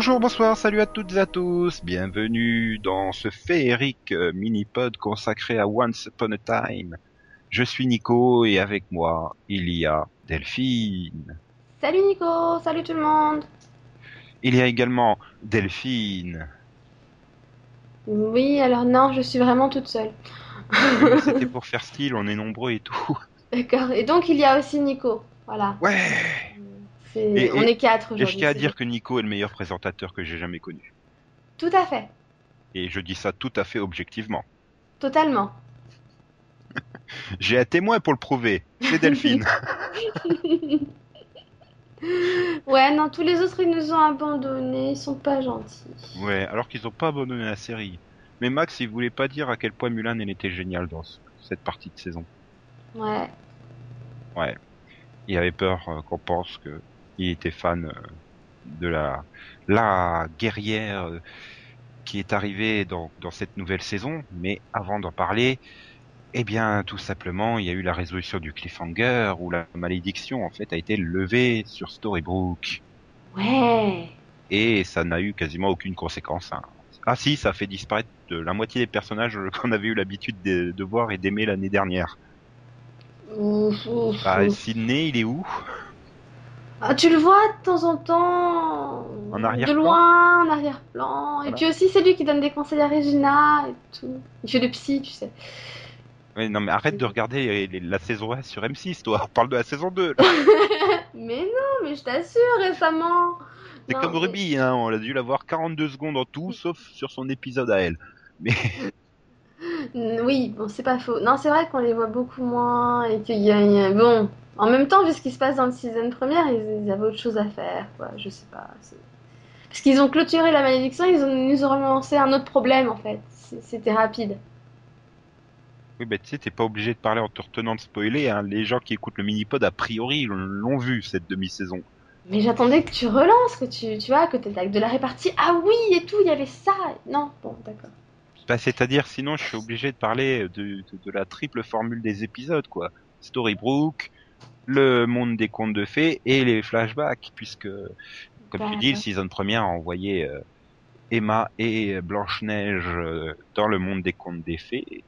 Bonjour, bonsoir, salut à toutes et à tous, bienvenue dans ce féerique euh, mini-pod consacré à Once Upon a Time. Je suis Nico et avec moi, il y a Delphine. Salut Nico, salut tout le monde. Il y a également Delphine. Oui, alors non, je suis vraiment toute seule. C'était pour faire style, on est nombreux et tout. D'accord, et donc il y a aussi Nico, voilà. Ouais Et- On et- est quatre Et aujourd'hui. je tiens à dire que Nico est le meilleur présentateur que j'ai jamais connu. Tout à fait, Et je dis ça tout à fait objectivement. totalement. J'ai un témoin pour le prouver, c'est Delphine. ouais, non, tous les autres ils nous ont abandonnés, ils sont pas gentils. ouais, alors qu'ils ont pas abandonné la série. Mais Max, il voulait pas dire à quel point Mulan elle était géniale dans ce- cette partie de saison. Ouais, il avait peur euh, qu'on pense que il était fan euh, de la la guerrière euh, qui est arrivée dans, dans cette nouvelle saison. Mais avant d'en parler, eh bien, tout simplement, il y a eu la résolution du cliffhanger où la malédiction en fait a été levée sur Storybrooke ouais. et ça n'a eu quasiment aucune conséquence. hein. Ah si, ça fait disparaître la moitié des personnages qu'on avait eu l'habitude de, de voir et d'aimer l'année dernière. Ouf, ouf, Ah, ouf. Sydney, il est où? Ah, tu le vois de temps en temps. En De arrière-plan loin, en arrière-plan. Et puis aussi, c'est lui qui donne des conseils à Regina et tout. Il fait le psy, tu sais. Ouais, non mais arrête de regarder la saison 1 sur M6, toi. On parle de la saison 2. là. Mais non, mais je t'assure, récemment. C'est comme mais- Ruby, hein. On a dû la voir 42 secondes en tout, sauf sur son épisode à elle. Mais Oui, bon, c'est pas faux. Non, c'est vrai qu'on les voit beaucoup moins et qu'il y a- Bon, en même temps, vu ce qui se passe dans le season première, ils, ils avaient autre chose à faire, quoi. Je sais pas. Parce qu'ils ont clôturé la malédiction, ils, ont, nous ont relancé un autre problème, en fait. C'était rapide. oui, bah, tu sais, t'es pas obligé de parler en te retenant de spoiler. Hein. Les gens qui écoutent le mini-pod, a priori, l'ont- vu cette demi-saison. Mais j'attendais que tu relances, que tu, tu vois, que tu de la répartie. Ah oui, et tout, il y avait ça. Non, bon, d'accord. Bah, C'est-à-dire, sinon, je suis obligé de parler de, de, de la triple formule des épisodes, quoi. Storybrooke, le monde des contes de fées et les flashbacks, puisque, comme tu dis, season première a envoyé euh, Emma et Blanche-Neige euh, dans le monde des contes des fées.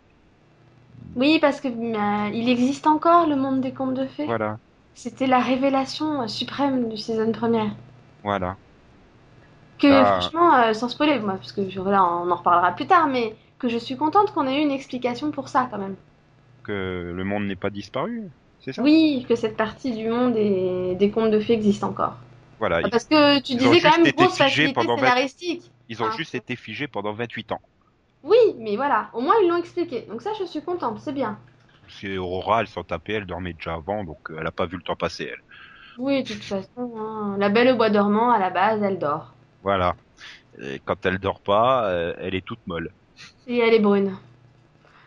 Oui, parce que euh, il existe encore le monde des contes de fées. Voilà, C'était la révélation suprême du saison première. voilà. Que Ah. franchement, sans spoiler, moi, parce que voilà, on en reparlera plus tard, mais que je suis contente qu'on ait eu une explication pour ça quand même. Que le monde n'est pas disparu, c'est ça Oui, que cette partie du monde et des contes de fées existe encore. Voilà, ils, Parce que tu disais quand même grosse facilité scénaristique. ils ont Ah. juste été figés pendant 28 ans. Oui, mais voilà, au moins ils l'ont expliqué. Donc ça, je suis contente, c'est bien. Parce que Aurora, elle s'en tapait, elle dormait déjà avant, donc euh, elle a pas vu le temps passer, elle. Oui, de toute façon, hein, la belle au bois dormant, à la base, elle dort. Voilà. Et quand elle dort pas, euh, elle est toute molle. Et elle est brune.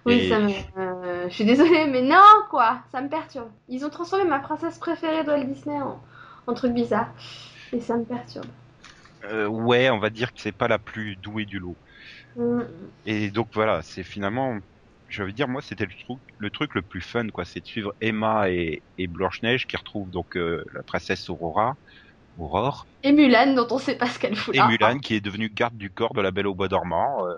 Oui, Et- ça me... euh, je suis désolée, mais non, quoi, ça me perturbe. Ils ont transformé ma princesse préférée de Walt Disney en, en truc bizarre. Et ça me perturbe. Euh, ouais, on va dire que c'est pas la plus douée du lot. Mm. Et donc voilà, c'est finalement, je veux dire, moi, c'était le truc, le truc le plus fun, quoi, c'est de suivre Emma et, et Blanche-Neige qui retrouvent donc euh, la princesse Aurora, Aurore, Et Mulan, dont on sait pas ce qu'elle fout et là. Mulan qui est devenue garde du corps de la Belle au Bois dormant, euh,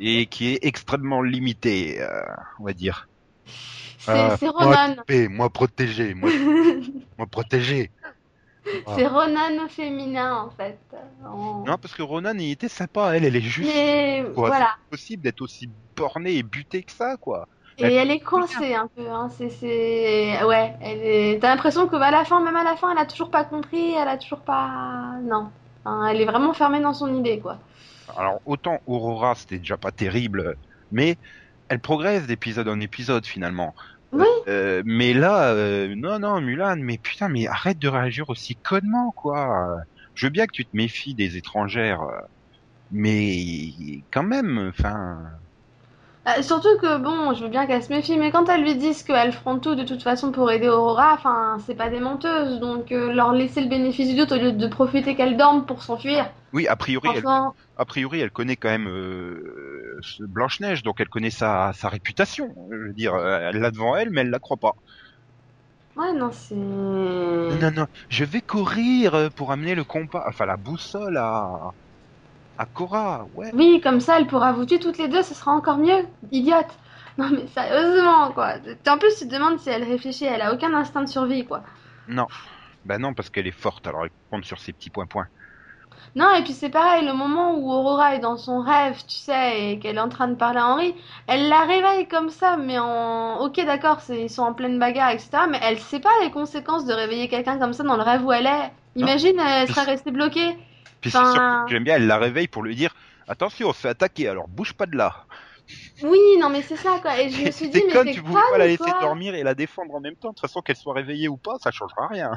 et qui est extrêmement limitée, euh, on va dire. C'est Ah, c'est Moi, Ronan. typé, moi protégé, moi, moi protégé. c'est Ronan féminin, en fait. Non, parce que Ronan, il était sympa, elle, elle est juste Mais quoi, voilà. possible d'être aussi bornée et butée que ça, quoi. Et Elle- elle est coincée un peu. Hein. C'est, c'est... Ouais, elle est... t'as l'impression que à la fin, même à la fin, elle a toujours pas compris, elle a toujours pas. Non. Hein, elle est vraiment fermée dans son idée, quoi. Alors, autant Aurora, c'était déjà pas terrible, mais elle progresse d'épisode en épisode, finalement. Oui. Euh, mais là, euh, non, non, Mulan, mais putain, mais arrête de réagir aussi connement, quoi. Je veux bien que tu te méfies des étrangères, euh, mais quand même, enfin... Euh, surtout que, bon, je veux bien qu'elle se méfie, mais quand elles lui disent qu'elles feront tout de toute façon pour aider Aurora, enfin, c'est pas des menteuses, donc euh, leur laisser le bénéfice du doute au lieu de profiter qu'elle dorme pour s'enfuir. Oui, a priori, elle, a priori, elle connaît quand même euh, ce Blanche-Neige, donc elle connaît sa, sa réputation. Je veux dire, elle l'a devant elle, mais elle la croit pas. Ouais, non, c'est. Non, non, je vais courir pour amener le compas, enfin la boussole à à Cora. Ouais. Oui, comme ça, elle pourra vous tuer toutes les deux, ce sera encore mieux. Idiote. Non, mais sérieusement, quoi. En plus, tu te demandes si elle réfléchit, elle a aucun instinct de survie, quoi. Non. Bah non, parce qu'elle est forte, alors elle compte sur ses petits points-points. Non, et puis c'est pareil, le moment où Aurora est dans son rêve, tu sais, et qu'elle est en train de parler à Henri, elle la réveille comme ça, mais en... Ok, d'accord, ils sont en pleine bagarre, etc., mais elle sait pas les conséquences de réveiller quelqu'un comme ça dans le rêve où elle est. Imagine, elle serait restée bloquée. Puis c'est Enfin- surtout que j'aime bien, elle la réveille pour lui dire attention, on se fait attaquer, alors bouge pas de là. Oui, non, mais c'est ça, quoi. Et je me suis dit, C'est mais c'est tu pouvais pas la laisser dormir et la défendre en même temps. De toute façon, qu'elle soit réveillée ou pas, ça changera rien.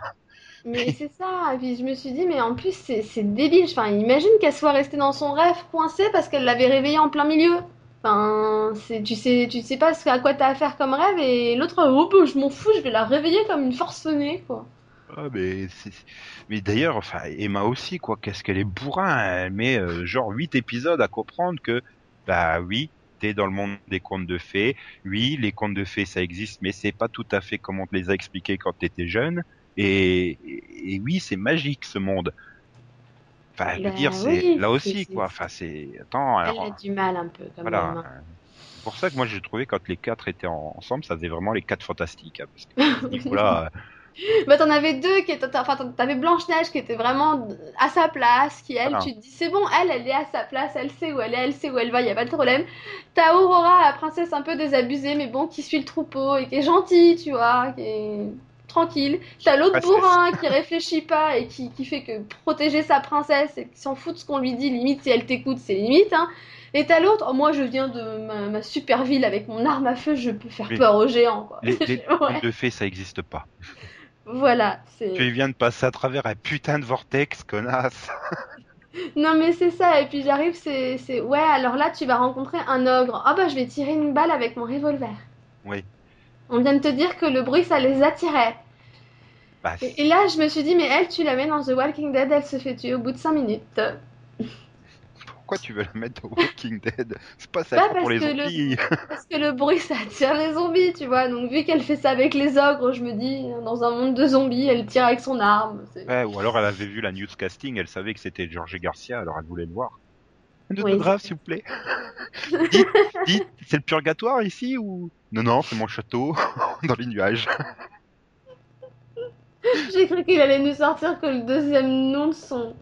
Mais c'est ça. Et puis je me suis dit, mais en plus, c'est c'est débile. Enfin, imagine qu'elle soit restée dans son rêve coincée parce qu'elle l'avait réveillée en plein milieu. Enfin, c'est, tu sais, tu sais pas ce à quoi t'as affaire comme rêve et l'autre, oh, bah, je m'en fous, je vais la réveiller comme une forcenée, quoi. Ah, mais c'est- mais d'ailleurs, enfin, Emma aussi, quoi. Qu'est-ce qu'elle est bourrin. Elle met euh, genre 8 épisodes à comprendre que, bah oui, t'es dans le monde des contes de fées. Oui, les contes de fées, ça existe, mais c'est pas tout à fait comme on te les a expliqués quand t'étais jeune. Et, et, et oui, c'est magique ce monde. Enfin, je veux Ben dire, c'est oui, là c'est- aussi, c'est- quoi. Enfin, c'est. Attends, Elle alors. a du mal un peu, quand Voilà. même. hein. C'est pour ça que moi j'ai trouvé quand les quatre étaient en- ensemble, ça faisait vraiment les quatre fantastiques. hein, parce que euh, Bah, t'en avais deux qui étaient, enfin, t'avais Blanche-Neige qui était vraiment à sa place, qui elle, tu te dis, c'est bon, elle, elle est à sa place, elle sait où elle est, elle sait où elle va, y a pas de problème. T'as Aurora, la princesse un peu désabusée, mais bon, qui suit le troupeau et qui est gentille, tu vois, qui est tranquille. T'as l'autre bourrin qui réfléchit pas et qui, qui fait que protéger sa princesse et qui s'en fout de ce qu'on lui dit, limite, si elle t'écoute, c'est limite, hein. Et t'as l'autre, oh, moi je viens de ma, ma super ville avec mon arme à feu, je peux faire Oui. peur aux géants, quoi. les, les Ouais. contes de fées, ça existe pas. Voilà, c'est. Tu viens de passer à travers un putain de vortex, connasse. Non mais c'est ça, et puis j'arrive, c'est, c'est... Ouais, alors là, tu vas rencontrer un ogre. Ah bah, je vais tirer une balle avec mon revolver. Oui. On vient de te dire que le bruit, ça les attirait. Bah, Et, et là, je me suis dit, mais elle, tu la mets dans The Walking Dead, elle se fait tuer au bout de 5 minutes. Pourquoi tu veux la mettre au Walking Dead? C'est pas ça pour parce les que le- zombies. Parce que le bruit, ça attire les zombies, tu vois. Donc, vu qu'elle fait ça avec les ogres, je me dis, dans un monde de zombies, elle tire avec son arme. Ouais, ou alors elle avait vu la newscasting, elle savait que c'était Georges Garcia, alors elle voulait le voir. De Oui, grave, s'il vous plaît. dites, dites, c'est le purgatoire ici ou? Non, non, c'est mon château dans les nuages. J'ai cru qu'il allait nous sortir que le deuxième nom de son,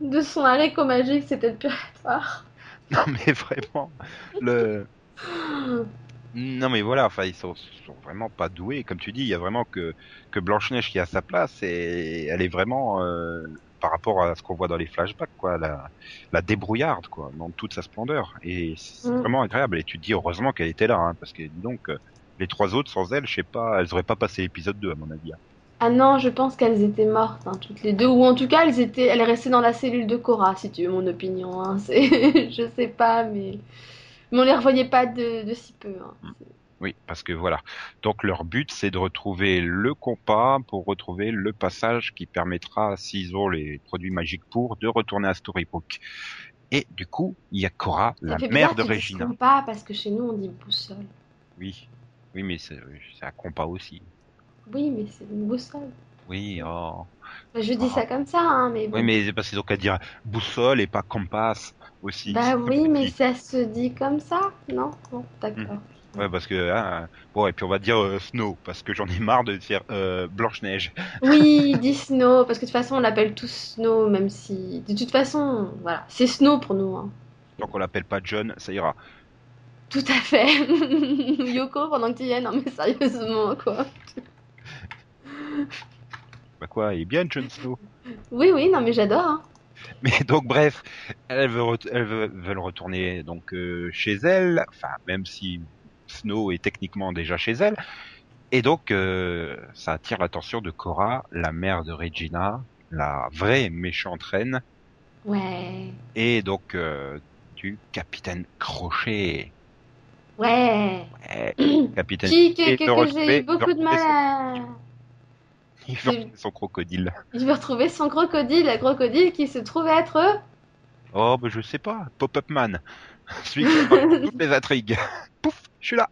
de son haricot magique, c'était le purgatoire. Non, mais vraiment, le. Non, mais voilà, enfin, ils sont, sont vraiment pas doués. Comme tu dis, il y a vraiment que, que Blanche-Neige qui a sa place et elle est vraiment, euh, par rapport à ce qu'on voit dans les flashbacks, quoi, la, la débrouillarde, quoi, dans toute sa splendeur. Et c'est Mm. vraiment agréable. Et tu te dis heureusement qu'elle était là, hein, parce que donc, les trois autres, sans elle, je sais pas, elles auraient pas passé l'épisode 2, à mon avis. hein. Ah non, je pense qu'elles étaient mortes, hein, toutes les deux. Ou en tout cas, elles étaient, elles restaient dans la cellule de Cora, si tu veux mon opinion. Hein. C'est, je sais pas, mais, mais on les revoyait pas de, de si peu. hein. Oui, parce que voilà. Donc leur but, c'est de retrouver le compas pour retrouver le passage qui permettra, s'ils ont les produits magiques pour, de retourner à Storybrooke. Et du coup, il y a Cora, Ça la mère de Regina. disent pas parce que chez nous on dit boussole. Oui, oui, mais c'est c'est un compas aussi. Oui, mais c'est une boussole. Oui, oh. Je dis ça comme ça, hein, mais bon. Oui, mais c'est parce qu'ils ont qu'à dire boussole et pas compas aussi. Bah oui, mais ça se dit comme ça, non? Bon, d'accord. Ouais, parce que hein, bon, et puis on va dire euh, Snow parce que j'en ai marre de dire euh, Blanche Neige. Oui, dis Snow, parce que de toute façon on l'appelle tous Snow, même si. De toute façon, voilà, c'est Snow pour nous. Hein. Donc on l'appelle pas John, ça ira. Tout à fait. Yoko, pendant que tu y es, non mais sérieusement, quoi. Bah quoi, il est bien Jon Snow. Oui, oui, non mais j'adore. Hein. Mais donc bref, elles veulent, ret- elles veulent veulent retourner donc euh, chez elle, enfin même si Snow est techniquement déjà chez elle, et donc euh, ça attire l'attention de Cora, la mère de Regina, la vraie méchante reine, Ouais. et donc euh, du capitaine Crochet. Ouais. Ouais, capitaine Qui, que, que, j'ai de beaucoup de mal à. Il veut retrouver son crocodile. Je vais retrouver son crocodile, la crocodile qui se trouve être. Oh, bah je sais pas, Pop-Up Man, celui qui toutes les intrigues. Pouf, je suis là.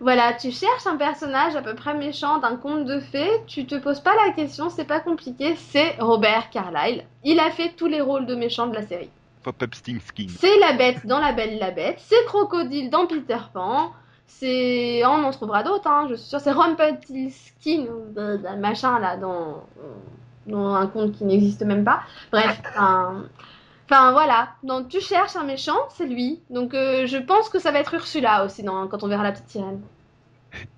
Voilà, tu cherches un personnage à peu près méchant d'un conte de fées, tu te poses pas la question, c'est pas compliqué, c'est Robert Carlyle. Il a fait tous les rôles de méchant de la série. Pop-up Sting Skin. C'est la bête dans La Belle la Bête, c'est Crocodile dans Peter Pan, c'est. Oh, on en trouvera d'autres, hein, je suis sûre, c'est Rumpelstiltskin, euh, un machin là, dans... dans un conte qui n'existe même pas. Bref, un. Enfin voilà, donc tu cherches un méchant, c'est lui. Donc euh, je pense que ça va être Ursula aussi dans, quand on verra la petite sirène.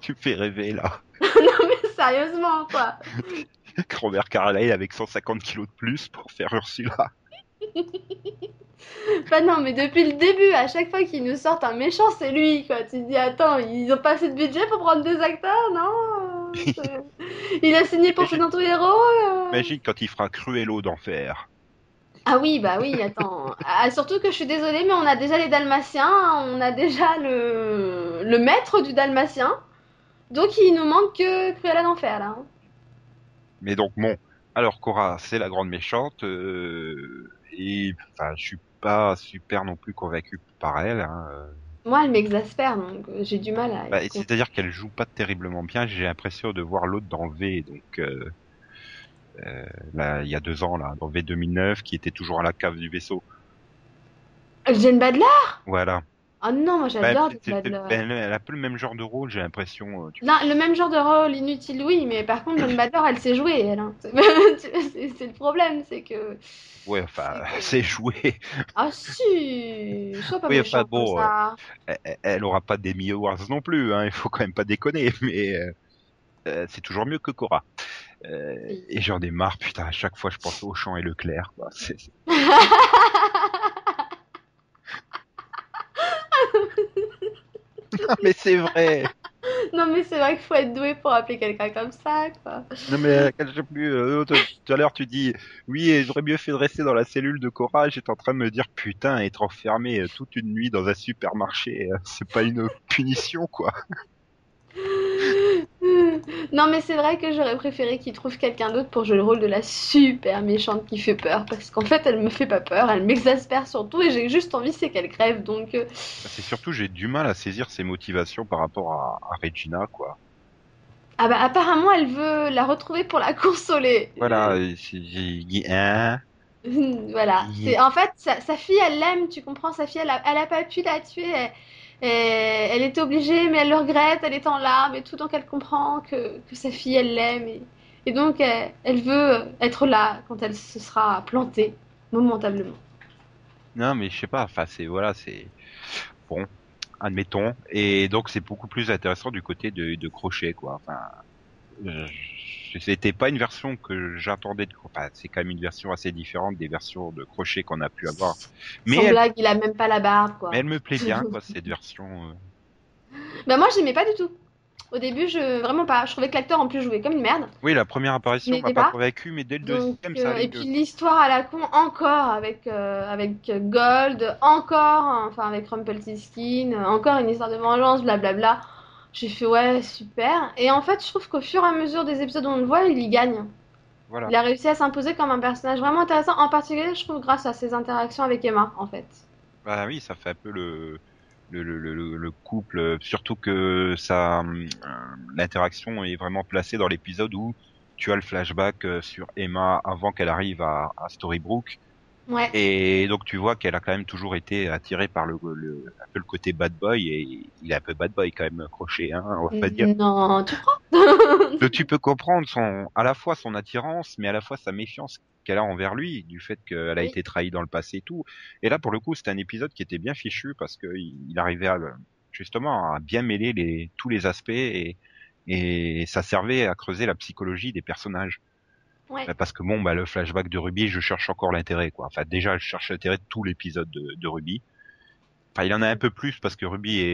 Tu me fais rêver là. non mais sérieusement quoi. Robert Carlyle avec 150 kilos de plus pour faire Ursula. Enfin non mais depuis le début, à chaque fois qu'ils nous sortent un méchant, c'est lui quoi. Tu te dis attends, ils ont pas assez de budget pour prendre des acteurs, non Il a signé pour faire notre héros. euh. Imagine quand il fera Cruello d'enfer. Ah oui, bah oui, attends. Ah, surtout que je suis désolée, mais on a déjà les Dalmatiens, on a déjà le, le maître du Dalmatien. Donc il nous manque que Cruella d'enfer là. hein. Mais donc bon, alors Cora, c'est la grande méchante, euh, et enfin, je suis pas super non plus convaincu par elle. Hein. euh. Moi, elle m'exaspère, donc euh, j'ai du mal à. Bah, C'est-à-dire qu'elle joue pas terriblement bien. J'ai l'impression de voir l'autre dans V, donc euh, euh, là, il y a deux ans là, dans V 2009, qui était toujours à la cave du vaisseau. Jane Badler Voilà. Ah non, moi Bah, j'adore Badler. ben, elle a un peu le même genre de rôle, j'ai l'impression. euh, Non, le même genre de rôle inutile, oui, mais par contre, Badler, elle sait jouer, elle. hein. C'est le problème, c'est que. Ouais, enfin, C'est joué. Ah si Sois pas Oui, méchant enfin, bon, comme ça. Elle, elle- aura pas d'Emmy Awards non plus. Hein. Il faut quand même pas déconner, mais euh, euh, c'est toujours mieux que Cora. Euh, Oui. et j'en ai marre, putain. À chaque fois, je pense au Champ et Leclerc. quoi. C'est- c'est- Non, mais c'est vrai. Non, mais c'est vrai qu'il faut être doué pour appeler quelqu'un comme ça, quoi. Non mais euh, je sais plus. euh, tout à l'heure tu dis oui, et j'aurais mieux fait de rester dans la cellule de Cora. J'étais en train de me dire putain, être enfermé euh, toute une nuit dans un supermarché, c'est pas une punition quoi. Non, mais c'est vrai que j'aurais préféré qu'il trouve quelqu'un d'autre pour jouer le rôle de la super méchante qui fait peur. Parce qu'en fait, elle me fait pas peur, elle m'exaspère surtout et j'ai juste envie c'est qu'elle crève. Donc, euh, C'est surtout j'ai du mal à saisir ses motivations par rapport à, à Regina quoi. ah bah, apparemment, elle veut la retrouver pour la consoler. Voilà, hein? voilà. C'est, en fait, sa, sa fille, elle l'aime, tu comprends? Sa fille, elle a, elle a pas pu la tuer. Elle, elle- était obligée, mais elle le regrette. Elle est en larmes et tout. Donc, elle comprend que, que sa fille, elle l'aime. Et, donc, elle, elle veut être là quand elle se sera plantée, momentanément. Non mais je sais pas. Enfin c'est voilà c'est bon. Admettons. Et donc c'est beaucoup plus intéressant du côté de, de Crochet quoi. Enfin euh, c'était pas une version que j'attendais de enfin, c'est quand même une version assez différente des versions de crochet qu'on a pu avoir mais Sans elle, blague, il a même pas la barbe, quoi. mais elle me plaît bien quoi cette version euh. Bah, moi, j'aimais pas du tout. Au début, je vraiment pas. Je trouvais que l'acteur en plus jouait comme une merde. oui la première apparition m'a pas convaincu mais dès le deuxième euh, ça allait et puis l'histoire à la con encore avec euh, avec Gold, encore enfin avec Rumpelstiltskin, euh, encore une histoire de vengeance, blablabla. J'ai fait ouais super. Et en fait, je trouve qu'au fur et à mesure des épisodes où on le voit, il y gagne. voilà Il a réussi à s'imposer comme un personnage vraiment intéressant, en particulier, je trouve, grâce à ses interactions avec Emma, en fait. bah oui ça fait un peu le le, le, le, le couple surtout que ça euh, l'interaction est vraiment placée dans l'épisode où tu as le flashback euh, sur Emma avant qu'elle arrive à, à Storybrooke Ouais. Et donc tu vois qu'elle a quand même toujours été attirée par le, le un peu le côté bad boy et il est un peu bad boy quand même crochet hein, on va pas dire. Non, tu Donc tu peux comprendre son à la fois son attirance mais à la fois sa méfiance qu'elle a envers lui du fait qu'elle a Oui. été trahie dans le passé et tout. Et là pour le coup c'était un épisode qui était bien fichu parce que il il arrivait à justement à bien mêler les tous les aspects et et ça servait à creuser la psychologie des personnages. Ouais. Bah, Parce que bon, bah, le flashback de Ruby, je cherche encore l'intérêt, quoi. Enfin, déjà, je cherche l'intérêt de tout l'épisode de, de Ruby. Enfin, il en a un peu plus parce que Ruby est,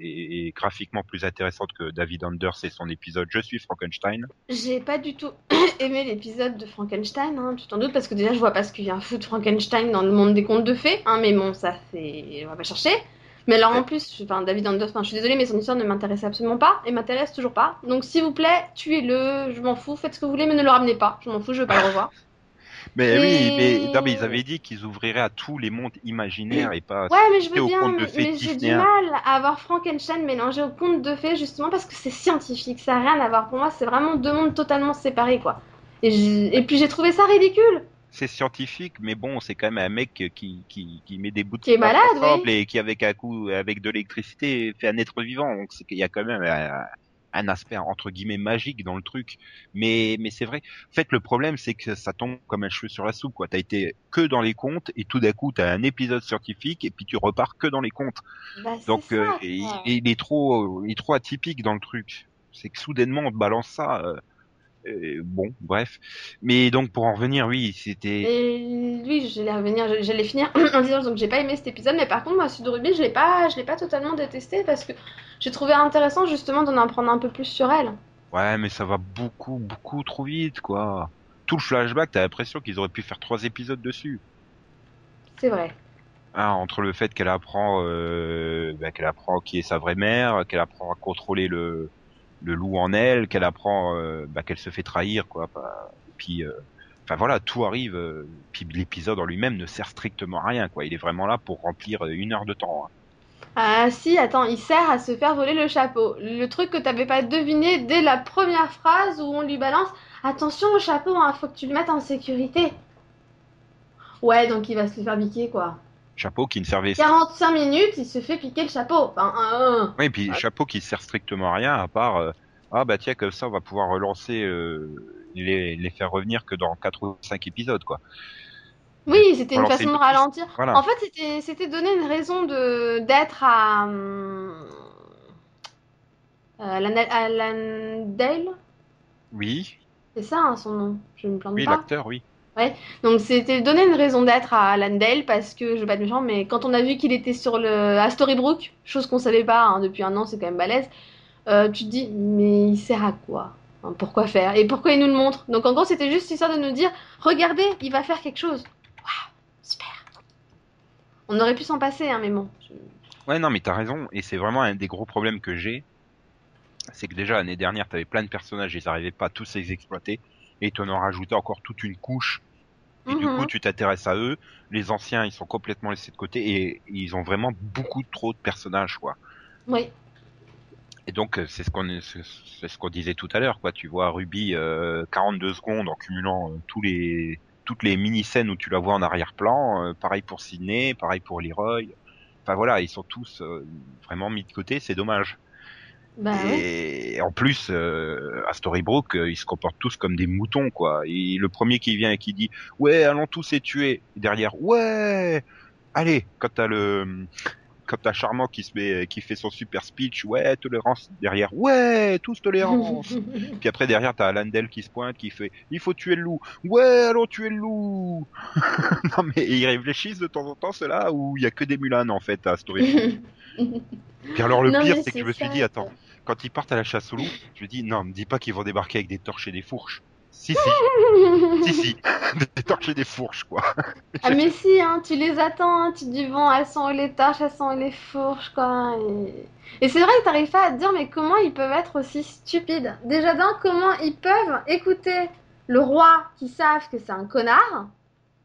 est- est graphiquement plus intéressante que David Anders et son épisode Je suis Frankenstein. J'ai pas du tout aimé l'épisode de Frankenstein, hein, tu t'en doutes, parce que déjà je vois pas ce qu'il vient foutre Frankenstein dans le monde des contes de fées, hein, mais bon, ça. On va pas chercher. Mais alors en plus, enfin, David Anders, enfin, je suis désolée, mais son histoire ne m'intéresse absolument pas, et m'intéresse toujours pas. Donc s'il vous plaît, tuez-le, je m'en fous, faites ce que vous voulez, mais ne le ramenez pas. Je m'en fous, je veux pas le revoir. Mais oui, Mais- mais, non, mais ils avaient dit qu'ils ouvriraient à tous les mondes imaginaires et pas. Ouais, mais je veux au bien, conte de fées mais j'ai du mal à avoir Frankenstein mélangé au conte de fées justement parce que c'est scientifique, ça n'a rien à voir. Pour moi, c'est vraiment deux mondes totalement séparés, quoi. Et puis j'ai trouvé ça ridicule. C'est scientifique, mais bon, c'est quand même un mec qui, qui, qui met des bouts de Qui est malade, ensemble oui. et qui, avec un coup, avec de l'électricité, fait un être vivant. Donc, c'est qu'il y a quand même un, un aspect, entre guillemets, magique dans le truc. Mais, mais c'est vrai. En fait, le problème, c'est que ça tombe comme un cheveu sur la soupe, quoi. T'as été que dans les contes et tout d'un coup, t'as un épisode scientifique et puis tu repars que dans les contes. Bah, Donc, ça, euh, il, il est trop, il est trop atypique dans le truc. C'est que soudainement, on te balance ça. euh, euh, bon, bref. Mais donc, pour en revenir, oui, c'était. Lui, j'allais revenir, j'allais finir en disant donc j'ai pas aimé cet épisode, mais par contre, moi, Sud Ruby, je l'ai pas, je l'ai pas totalement détesté parce que j'ai trouvé intéressant justement d'en apprendre un peu plus sur elle. Ouais, mais ça va beaucoup, beaucoup trop vite, quoi. Tout le flashback, t'as l'impression qu'ils auraient pu faire trois épisodes dessus. C'est vrai. Hein, entre le fait qu'elle apprend, euh, bah, qu'elle apprend qui est sa vraie mère, qu'elle apprend à contrôler le, le loup en elle, qu'elle apprend, euh, bah, qu'elle se fait trahir, quoi. Et puis, euh, enfin voilà, tout arrive. euh, puis l'épisode en lui-même ne sert strictement à rien, quoi. Il est vraiment là pour remplir une heure de temps. hein. Ah si, attends, il sert à se faire voler le chapeau. Le truc que t'avais pas deviné dès la première phrase où on lui balance Attention au chapeau, hein, faut que tu le mettes en sécurité. Ouais, donc il va se faire piquer quoi. Chapeau qui ne servait 45 minutes, il se fait piquer le chapeau. Enfin. Oui, puis Ouais. chapeau qui sert strictement à rien à part euh, ah bah tiens comme ça on va pouvoir relancer euh, les les faire revenir que dans quatre ou cinq épisodes quoi. Oui, c'était une façon de ralentir. Voilà. En fait, c'était donner une raison de d'être à hum, à Lan- à Landale. Oui, C'est ça hein, son nom. Je me plante oui pas. l'acteur oui. Donc c'était donner une raison d'être à Landale parce que je veux pas être méchant, mais quand on a vu qu'il était sur le à Storybrooke, chose qu'on savait pas hein, depuis un an, c'est quand même balèze. euh, tu te dis mais il sert à quoi Hein, Pourquoi faire? Et pourquoi il nous le montre? Donc en gros c'était juste histoire de nous dire regardez, il va faire quelque chose. Waouh, super. On aurait pu s'en passer, hein, mais bon. Ouais non mais t'as raison et c'est vraiment un des gros problèmes que j'ai. C'est que déjà l'année dernière t'avais plein de personnages ils arrivaient pas à tous les exploiter et tu en as rajouté encore toute une couche et du Mhm. coup tu t'intéresses à eux. Les anciens ils sont complètement laissés de côté et ils ont vraiment beaucoup trop de personnages quoi. Oui. Et donc euh, c'est ce qu'on c'est ce qu'on disait tout à l'heure quoi. Tu vois Ruby euh, 42 secondes en cumulant euh, tous les toutes les mini scènes où tu la vois en arrière-plan. euh, pareil pour Sydney, pareil pour Leroy. Enfin voilà, ils sont tous euh, vraiment mis de côté. C'est dommage. Bah et en plus euh, à Storybrooke, euh, ils se comportent tous comme des moutons quoi. Et le premier qui vient et qui dit ouais allons tous les tuer. Derrière ouais allez quand t'as le quand t'as Charmant qui se met qui fait son super speech ouais tolérance derrière ouais tous tolérance. Puis après derrière t'as Landel qui se pointe qui fait il faut tuer le loup ouais allons tuer le loup. non mais ils réfléchissent de temps en temps ceux-là où il y a que des Mulan en fait à Storybrooke. Puis alors le Non, pire c'est que je me suis dit attends quand ils partent à la chasse au loup, je me dis non, me dis pas qu'ils vont débarquer avec des torches et des fourches. Si si, si si, des torches et des fourches quoi. Ah mais si, hein, tu les attends, hein, tu te dis bon, elles sont où les torches, elles sont où les fourches, quoi. Et, et c'est vrai que t'arrives pas à te dire, mais comment ils peuvent être aussi stupides? Déjà d'un, comment ils peuvent écouter le roi qui savent que c'est un connard?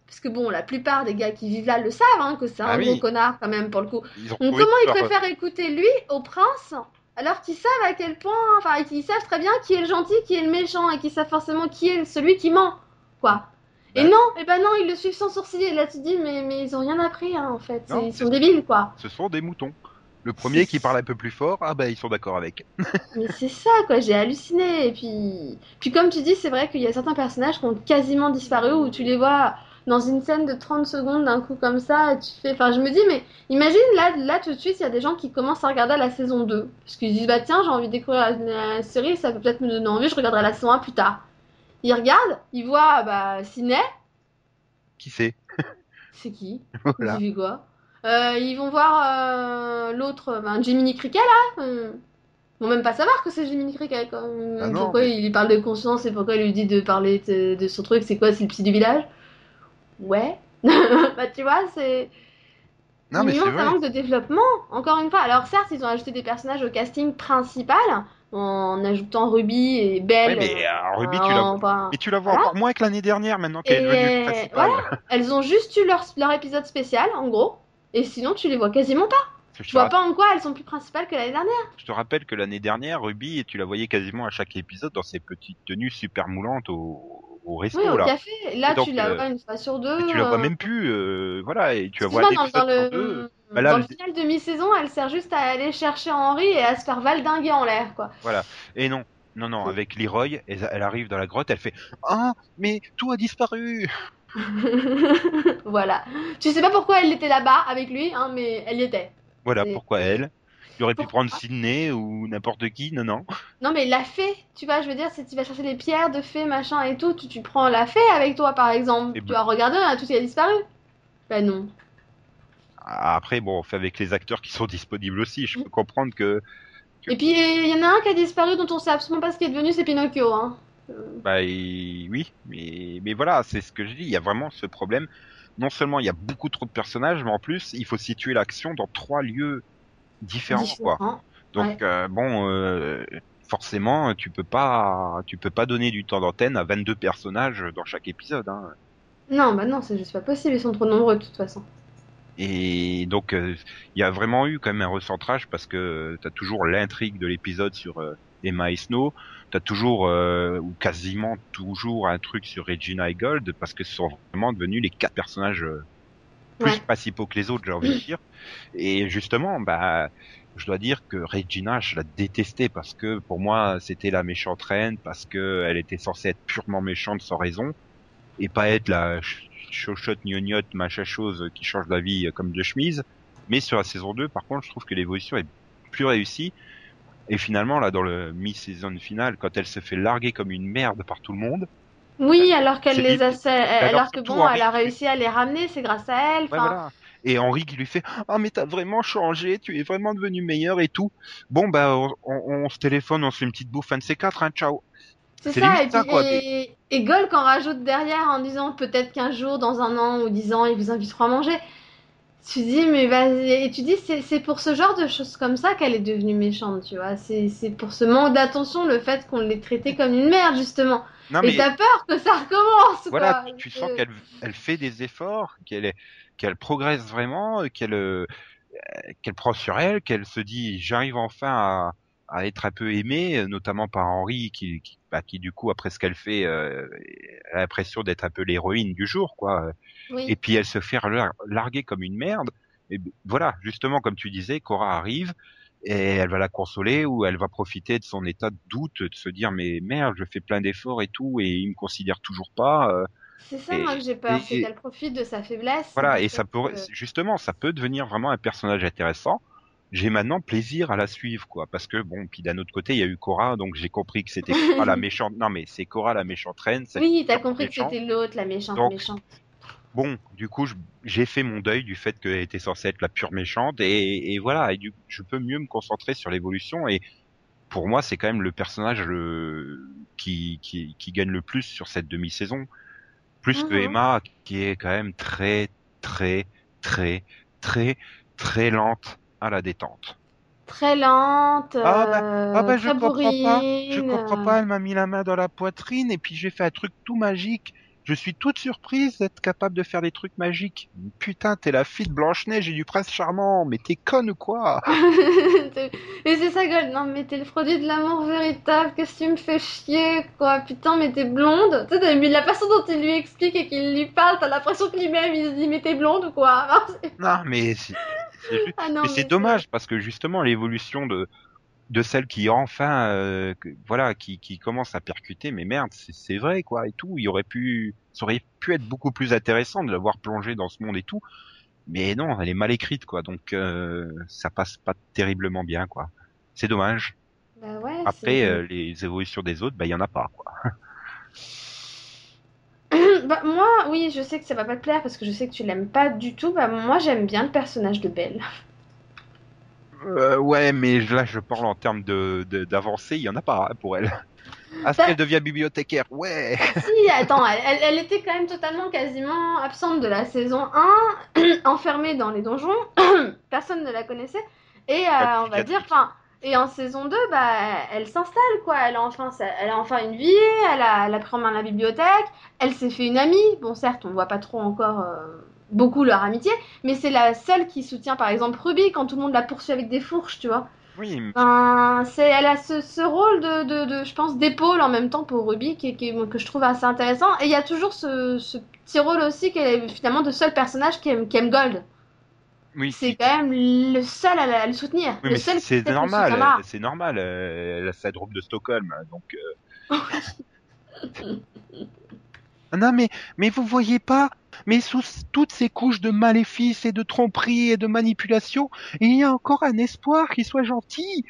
Parce que bon, la plupart des gars qui vivent là le savent, hein, que c'est un Ah gros connard quand même pour le coup. Donc comment ils leur- préfèrent écouter lui au prince alors qu'ils savent à quel point, enfin ils savent très bien qui est le gentil, qui est le méchant et qu'ils savent forcément qui est celui qui ment, quoi. Et non, et ben non, ils le suivent sans sourciller. Et là tu te dis mais mais ils ont rien appris hein, en fait, Non, ils c'est sont débiles quoi. Ce sont des moutons. Le premier qui parle un peu plus fort, ah bah ils sont d'accord avec. Mais c'est ça quoi, j'ai halluciné. Et puis puis comme tu dis, c'est vrai qu'il y a certains personnages qui ont quasiment disparu où tu les vois dans une scène de 30 secondes d'un coup comme ça, tu fais enfin je me dis mais imagine là là tout de suite, il y a des gens qui commencent à regarder la saison 2 parce qu'ils se disent bah tiens, j'ai envie de découvrir la, la série, ça peut peut-être me donner envie, je regarderai la saison 1 plus tard. Ils regardent, ils voient bah Ciné, Qui sait c'est qui? Voilà. J'ai vu quoi? Euh, Ils vont voir euh, l'autre, ben, Jiminy Cricket là. euh, Ils vont même pas savoir que c'est Jiminy Cricket. quoi. Ah non, pourquoi mais- il lui parle de conscience et pourquoi il lui dit de parler de, de son truc C'est quoi C'est le psy du village? Ouais. bah tu vois, c'est. Non mais c'est manque, de développement, encore une fois. Alors certes, ils ont ajouté des personnages au casting principal, en ajoutant Ruby et Belle. Ouais, mais euh, Ruby, tu la enfin, Mais tu la vois Voilà. encore moins que l'année dernière maintenant qu'elle est devenue principale. voilà. Elles ont juste eu leur, leur épisode spécial, en gros. Et sinon, tu les vois quasiment pas. Je, vois pas en quoi elles sont plus principales que l'année dernière. je te rappelle que l'année dernière, Ruby, tu la voyais quasiment à chaque épisode dans ses petites tenues super moulantes au, au resto Oui, au là. café. Là, donc, tu la euh, vois une fois sur deux. Tu la vois euh, même plus, euh, voilà, et tu la vois dans, dans sur deux. le, Bah là, dans le- final de mi-saison, elle sert juste à aller chercher Henri et à se faire valdinguer en l'air, quoi. Et non, non, non, avec Leroy, elle, elle arrive dans la grotte, elle fait Ah, mais tout a disparu voilà. Tu sais pas pourquoi elle était là-bas avec lui, hein, mais elle y était. Voilà pourquoi elle. Il aurait pu prendre Sydney ou n'importe qui, non, non. Non, mais la fée, tu vois, je veux dire, si tu vas chercher les pierres de fée, machin et tout, tu, tu prends la fée avec toi, par exemple. Et tu ben- vas regarder, hein, tout qui a disparu. Ben non. Après, bon, on fait avec les acteurs qui sont disponibles aussi. Je peux comprendre que, Et puis, il y en a un qui a disparu dont on sait absolument pas ce qui est devenu, c'est Pinocchio, hein. Euh, bah et- oui, mais, mais voilà, c'est ce que je dis. Il y a vraiment ce problème. Non seulement il y a beaucoup trop de personnages, mais en plus, il faut situer l'action dans trois lieux différents, quoi. Donc euh, bon, euh, forcément, tu peux pas, tu peux pas donner du temps d'antenne à 22 personnages dans chaque épisode. Hein. Non, bah non, c'est juste pas possible, ils sont trop nombreux de toute façon. Et donc, euh, il y a vraiment eu quand même un recentrage parce que t'as toujours l'intrigue de l'épisode sur Emma et Snow, t'as toujours ou quasiment toujours un truc sur Regina et Gold parce que ce sont vraiment devenus les quatre personnages plus Ouais. principaux que les autres, j'ai envie de dire. Et justement, bah, je dois dire que Regina, je la détestais parce que pour moi, c'était la méchante reine parce que elle était censée être purement méchante sans raison et pas être la ch- chochotte gnognotte machin chose qui change la vie comme de chemise. Mais sur la saison 2, par contre, je trouve que l'évolution est plus réussie. Et finalement, là, dans le mi-saison finale, quand elle se fait larguer comme une merde par tout le monde, Oui, alors qu'elle les a, alors, Alors que bon, Henri elle a réussi à les ramener, c'est grâce à elle. Ouais, Enfin, voilà. Et Henri qui lui fait Ah mais t'as vraiment changé, tu es vraiment devenu meilleur et tout. Bon bah on, on- on se téléphone, on se fait une petite bouffe un de ces quatre, hein, ciao. c'est ça. limite Et, ça, puis, quoi, et, et Golk en rajoute derrière en disant peut-être qu'un jour, dans un an ou dix ans, ils vous inviteront à manger. Tu dis, mais vas-y. Et tu dis, c'est c'est pour ce genre de choses comme ça qu'elle est devenue méchante, tu vois. C'est c'est pour ce manque d'attention, le fait qu'on l'ait traitée comme une merde, justement. Non Et mais t'as peur que ça recommence, voilà, quoi. tu, tu sens Euh, qu'elle elle fait des efforts, qu'elle est qu'elle progresse vraiment, qu'elle euh, qu'elle prend sur elle, qu'elle se dit j'arrive enfin à, à être un peu aimée, notamment par Henri qui qui, bah, qui du coup après ce qu'elle fait euh, a l'impression d'être un peu l'héroïne du jour quoi. Oui. et puis elle se fait lar- larguer comme une merde. Et voilà, justement, comme tu disais, Cora arrive et elle va la consoler ou elle va profiter de son état de doute, de se dire mais merde, je fais plein d'efforts et tout et il me considère toujours pas. euh, C'est ça, et- moi, que j'ai peur. C'est qu'elle profite de sa faiblesse. voilà, et ça peut que- justement, ça peut devenir vraiment un personnage intéressant. J'ai maintenant plaisir à la suivre, quoi, parce que bon, puis d'un autre côté, il y a eu Cora, donc j'ai compris que c'était Cora la méchante. Non, mais c'est Cora la méchante reine. Oui, t'as compris que c'était l'autre, la méchante, Donc, méchante. Bon, du coup, j'ai fait mon deuil du fait qu'elle était censée être la pure méchante, et, et voilà, et du, je peux mieux me concentrer sur l'évolution, et pour moi, c'est quand même le personnage le, qui, qui, qui gagne le plus sur cette demi-saison, plus que Mhm. Emma, qui est quand même très, très, très, très, très lente à la détente. Très lente, Ah bah- euh, Ah bah je comprends pas, je comprends pas, elle m'a mis la main dans la poitrine et puis j'ai fait un truc tout magique. Je suis toute surprise d'être capable de faire des trucs magiques. Putain, t'es la fille de Blanche-Neige et du prince charmant, mais t'es conne ou quoi Et c'est ça, Gold. Non, mais t'es le produit de l'amour véritable. Qu'est-ce que tu me fais chier, quoi? Putain, mais t'es blonde. Tu sais, vu la façon dont il lui explique et qu'il lui parle, t'as l'impression que lui-même il se dit, mais t'es blonde ou quoi? Non, mais c'est Ah non, mais c'est dommage parce que justement l'évolution de de celle qui enfin euh, que- voilà qui qui commence à percuter mais merde c'est c'est vrai quoi et tout. Il aurait pu ça aurait pu être beaucoup plus intéressant de l'avoir plongée dans ce monde et tout. Mais non elle est mal écrite quoi donc euh, ça passe pas terriblement bien quoi. C'est dommage. Bah ouais, après euh, les évolutions des autres bah il y en a pas quoi. Bah, moi, oui, je sais que ça va pas te plaire parce que je sais que tu l'aimes pas du tout. Bah, moi, j'aime bien le personnage de Belle. Euh, ouais mais là je parle en termes de d'avancée il y en a pas hein, pour elle. Est-ce Bah- qu'elle devient bibliothécaire ouais. Si, attends, elle, était quand même totalement quasiment absente de la saison 1, enfermée dans les donjons, personne ne la connaissait, et euh, on va dire, enfin, Et en saison 2, bah, elle s'installe, quoi. Elle a, enfin, elle a enfin une vie, elle a, elle a pris en main la bibliothèque, elle s'est fait une amie. Bon, certes, on voit pas trop encore euh, beaucoup leur amitié, mais c'est la seule qui soutient, par exemple, Ruby quand tout le monde la poursuit avec des fourches, tu vois. Oui, c'est, elle a ce, ce rôle de, de, de, je pense, d'épaule en même temps pour Ruby, qui, qui, que je trouve assez intéressant. Et il y a toujours ce, ce petit rôle aussi qu'elle est finalement de seul personnage qui aime, qui aime Gold. oui. C'est quand même le seul à, le soutenir. Oui, le seul c'est c'est normal, là. euh, c'est normal. Elle a sa drôle de Stockholm, hein, donc. euh. Ah non, mais mais vous voyez pas, mais sous toutes ces couches de maléfices et de tromperie et de manipulation, il y a encore un espoir qu'il soit gentil.